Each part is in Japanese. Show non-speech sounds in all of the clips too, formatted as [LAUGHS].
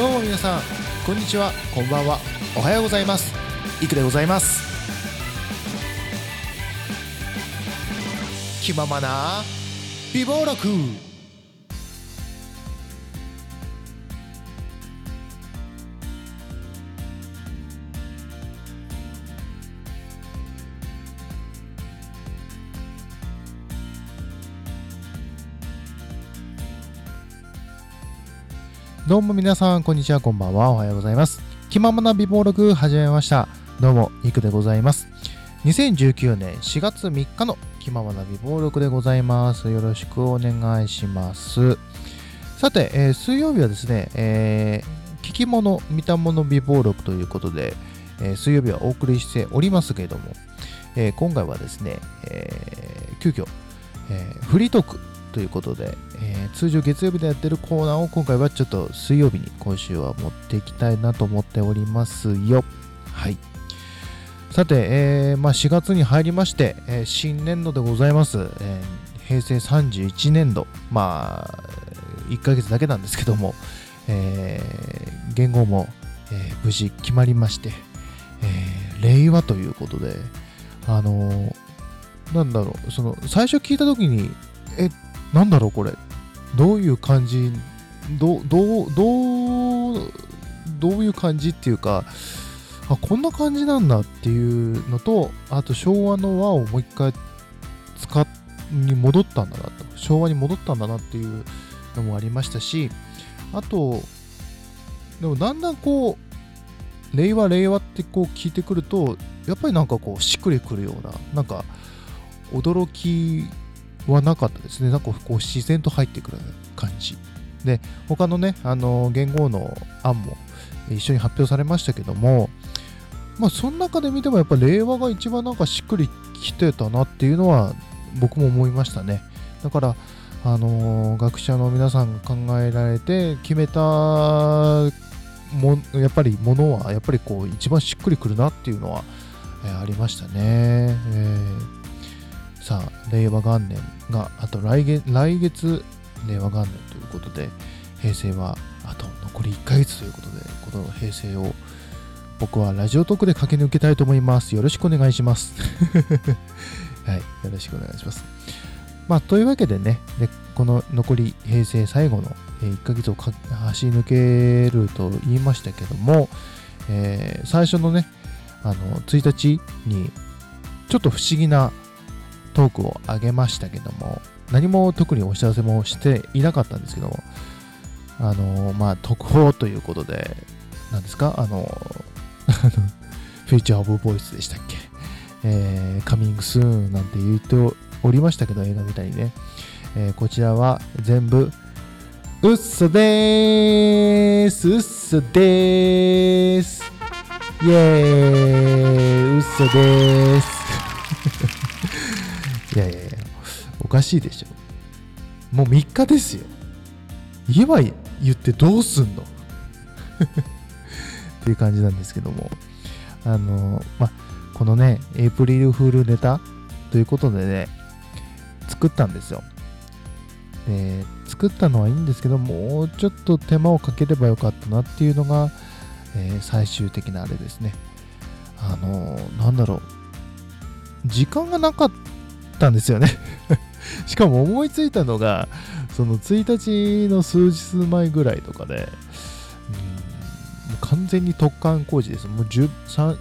どうも皆さんこんにちは。こんばんは。おはようございます。いくでございます。気ままな美貌録。どうも皆さん、こんにちは、こんばんは、おはようございます。気ままな美貌録始めました。どうも、いくでございます。2019年4月3日の気ままな美貌録でございます。よろしくお願いします。さて、えー水曜日はですね、えー聞き物、見たもの美貌録ということで、えー水曜日はお送りしておりますけれども、えー今回はですね、えー急遽、えーフリートークということで、えー通常月曜日でやってるコーナーを今回はちょっと水曜日に今週は持っていきたいなと思っておりますよ。はい。さて、えーまあ、4月に入りまして、えー新年度でございます。え平成31年度、まあ、1ヶ月だけなんですけども、えー言語も、え無事決まりまして、え令和ということで、あのーなんだろう、その、最初聞いたときに、え、なんだろうこれ。どういう感じどどうどうどういう感じっていうかあこんな感じなんだっていうのとあと昭和の和をもう一回使に戻ったんだなと。昭和に戻ったんだなっていうのもありましたしあとでもだんだんこう令和令和ってこう聞いてくるとやっぱりなんかこうしっくりくるようななんか驚きはなかったですね。なんかこう自然と入ってくる感じ。で、他のね、あの言語の案も一緒に発表されましたけども、まあ、その中で見てもやっぱ令和が一番なんかしっくりきてたなっていうのは僕も思いましたね。だから、あの学者の皆さんが考えられて決めたもやっぱりものはやっぱりこう一番しっくりくるなっていうのは、えーありましたね。えーさあ、令和元年が、あと来月、来月、令和元年ということで、平成はあと残り1ヶ月ということで、この平成を僕はラジオトークで駆け抜けたいと思います。よろしくお願いします。[LAUGHS] はい、よろしくお願いします。まあ、というわけでね、でこの残り平成最後の1ヶ月を走り抜けると言いましたけども、えー最初のね、あの、1日に、ちょっと不思議なトークを上げましたけども、何も特にお知らせもしていなかったんですけども、あの、まあ、特報ということで、何ですか？あの、[LAUGHS] フューチャーオブボイスでしたっけ？えー、カミングスーンなんて言っておりましたけど、映画みたいにね。えーこちらは全部、うっそでーす、うっそでーす。イエーイ、うっそでーす。いやいやいや、おかしいでしょ。もう3日ですよ。言えば言ってどうすんの？[LAUGHS] っていう感じなんですけども。あの、まあ、このね、エイプリルフールネタということでね、作ったんですよ。で、作ったのはいいんですけど、もうちょっと手間をかければよかったなっていうのが、えー最終的なあれですね。あのなんだろう。時間がなかったんですよね。[LAUGHS] しかも思いついたのが、その1日の数日前ぐらいとかで、うん、完全に突貫工事です。もう1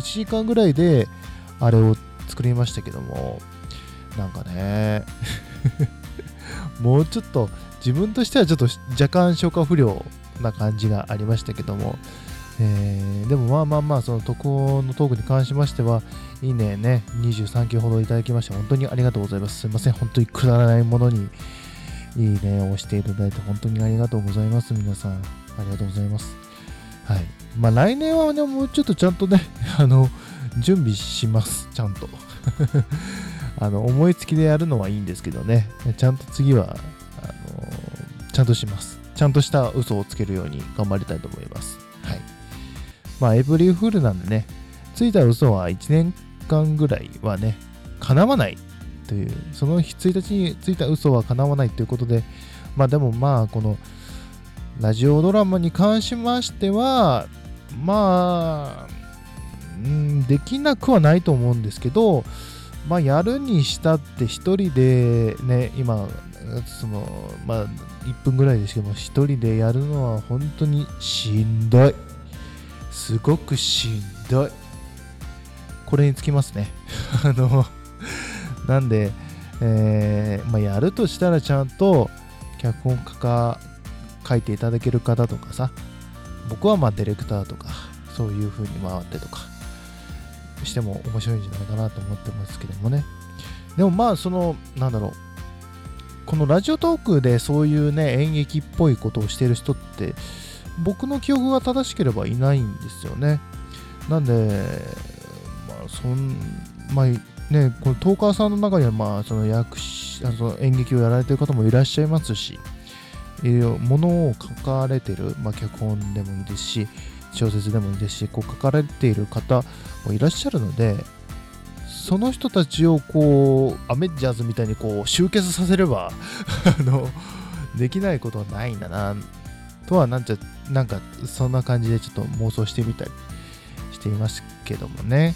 時間ぐらいであれを作りましたけども、なんかね、[LAUGHS] もうちょっと自分としてはちょっと若干消化不良な感じがありましたけども、えーでもまあまあまあ、その特報のトークに関しましては、いいねね、23件ほどいただきまして、本当にありがとうございます。すいません、本当にくだらないものに、いいねを押していただいて、本当にありがとうございます、皆さん。ありがとうございます。はい。まあ来年はね、もうちょっとちゃんとね、[LAUGHS] あの、準備します、ちゃんと。[LAUGHS] あの、思いつきでやるのはいいんですけどね、ちゃんと次は、あの、ちゃんとします。ちゃんとした嘘をつけるように頑張りたいと思います。まあ、エイプリルフールなんでね、ついた嘘は1年間ぐらいはね、叶わないという、その1日についた嘘は叶わないということで、まあでもまあ、この、ラジオドラマに関しましては、まあ、うん、できなくはないと思うんですけど、まあ、やるにしたって一人でね、今、その、まあ、1分ぐらいですけども、一人でやるのは本当にしんどい。すごくしんどい。これにつきますね。[LAUGHS] あの、なんで、えーまあ、やるとしたらちゃんと脚本家か書いていただける方とかさ、僕はまあディレクターとか、そういう風に回ってとか、しても面白いんじゃないかなと思ってますけどもね。でもまあ、その、なんだろう、このラジオトークでそういうね、演劇っぽいことをしてる人って、僕の記憶が正しければいないんですよね。なんで、まあ、そん、まあ、ね、このトーカーさんの中には、まあ、その役あの演劇をやられてる方もいらっしゃいますし、ものを書かれてる、まあ、脚本でもいいですし、小説でもいいですし、こう書かれている方もいらっしゃるので、その人たちをこう、アメッジャーズみたいにこう集結させれば [LAUGHS] あの、できないことはないんだな、とはなんちゃ、なんかそんな感じでちょっと妄想してみたりしていますけどもね。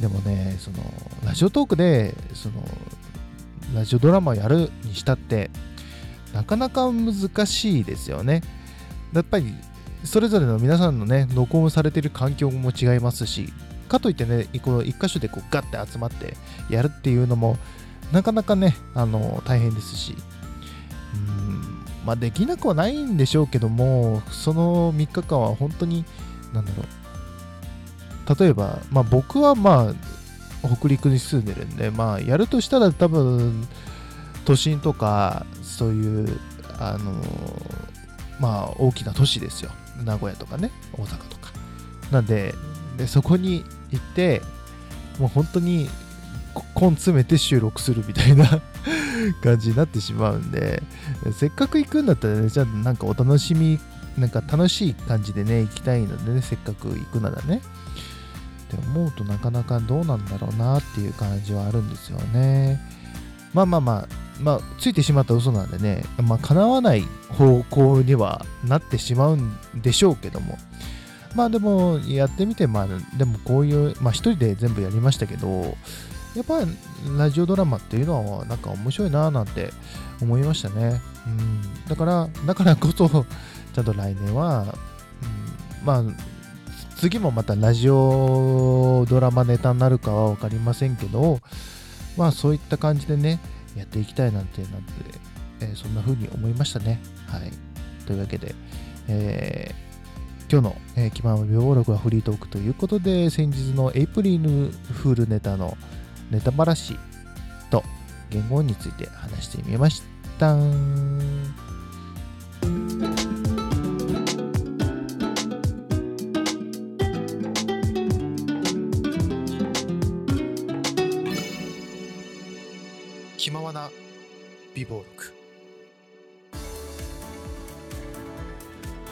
でもね、その、ラジオトークで、その、ラジオドラマをやるにしたって、なかなか難しいですよね。やっぱり、それぞれの皆さんのね、録音されてる環境も違いますし、かといってね、こう一箇所でこうガッて集まってやるっていうのも、なかなかね、あの、大変ですし、まあできなくはないんでしょうけども、その3日間は本当に、なんだろう、例えば、まあ、僕はまあ北陸に住んでるんで、まあ、やるとしたら多分都心とかそういうあのまあ大きな都市ですよ。名古屋とかね大阪とか。なんででそこに行ってもう本当に根詰めて収録するみたいな。[LAUGHS] 感じになってしまうんでせっかく行くんだったらねじゃあなんかお楽しみなんか楽しい感じでね行きたいのでねせっかく行くならね。って思うとなかなかどうなんだろうなっていう感じはあるんですよね。まあまあまあ、まあ、ついてしまった嘘なんでね、まあ、叶わない方向にはなってしまうんでしょうけども、まあでも、やってみて、まあ、でもこういう、まあ一人で全部やりましたけど、やっぱりラジオドラマっていうのはなんか面白いなぁなんて思いましたね。うん。だから、だからこそ、ちゃんと来年は、うん、まあ、次もまたラジオドラマネタになるかは分かりませんけど、まあそういった感じでね、やっていきたいなんて、なんて、えーそんな風に思いましたね。はい。というわけで、えー今日の、えー、気まま病暴録はフリートークということで、先日のエイプリルフールネタのネタばらしと言語について話してみました。気ままな美貌録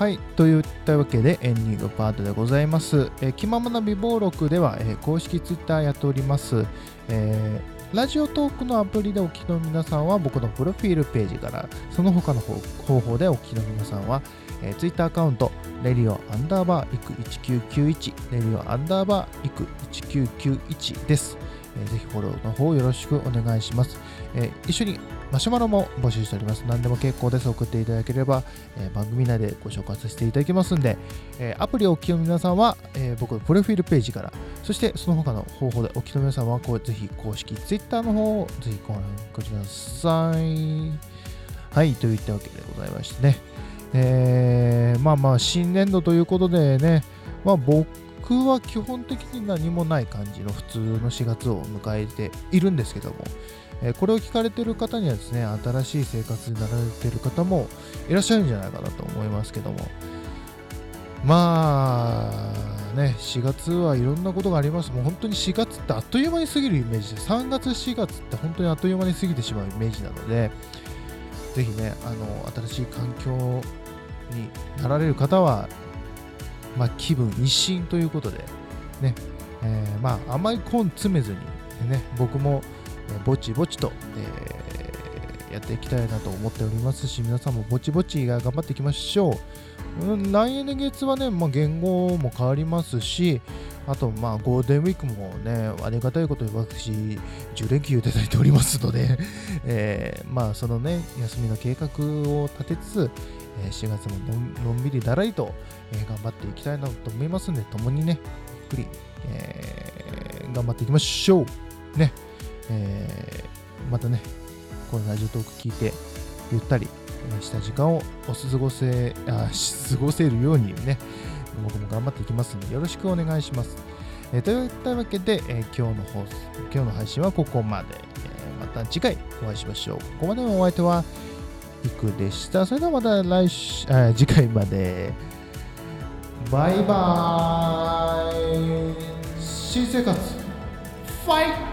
はいといったわけでエンディングパートでございます、えー気ままな美貌録では、えー公式ツイッターやっております、えーラジオトークのアプリでお聞きの皆さんは僕のプロフィールページからその他の方法でお聞きの皆さんは、えー、ツイッターアカウントレディオアンダーバーイク1991レディオアンダーバーイク1991です、えーぜひフォローの方よろしくお願いします、えー一緒にマシュマロも募集しております。何でも結構です。送っていただければ、えー番組内でご紹介させていただきますんで、えーアプリをお聞きの皆さんは、えー僕のプロフィールページから、そしてその他の方法でお聞きの皆さんは、こうぜひ公式 Twitter の方をぜひご覧ください。はい、といったわけでございましてね。えーまあまあ、新年度ということでね、まあ僕は基本的に何もない感じの普通の4月を迎えているんですけども、えこれを聞かれている方にはですね、新しい生活になられている方もいらっしゃるんじゃないかなと思いますけども、まあね、4月はいろんなことがあります。もう本当に4月ってあっという間に過ぎるイメージで、3月、4月って本当にあっという間に過ぎてしまうイメージなので、ぜひね、あの新しい環境になられる方は、まあ、気分一新ということで、ね、えーまあ、甘いコーン詰めずに、ね、僕も、えぼちぼちと、えーやっていきたいなと思っておりますし、皆さんもぼちぼち頑張っていきましょう。うん、来年月はね、まあ、言語も変わりますし、あと、まあ、ゴールデンウィークもね、ありがたいことに私、10連休いただいておりますので、[LAUGHS] えー、まあ、そのね、休みの計画を立てつつ、え4月ものんびりだらりと、えー、頑張っていきたいなと思いますので、共にね、ゆっくり、えー、頑張っていきましょう。ね、えまたね、このラジオトーク聞いて、ゆったりした時間をお過ごせ、あ過ごせるようにね、僕も頑張っていきますので、よろしくお願いします。えー、といったわけで、えー、今日の放送、今日の配信はここまで。えー、また次回お会いしましょう。ここまでのお相手は、いくでした。それではまた来週、あ次回まで。バイバーイ新生活ファイト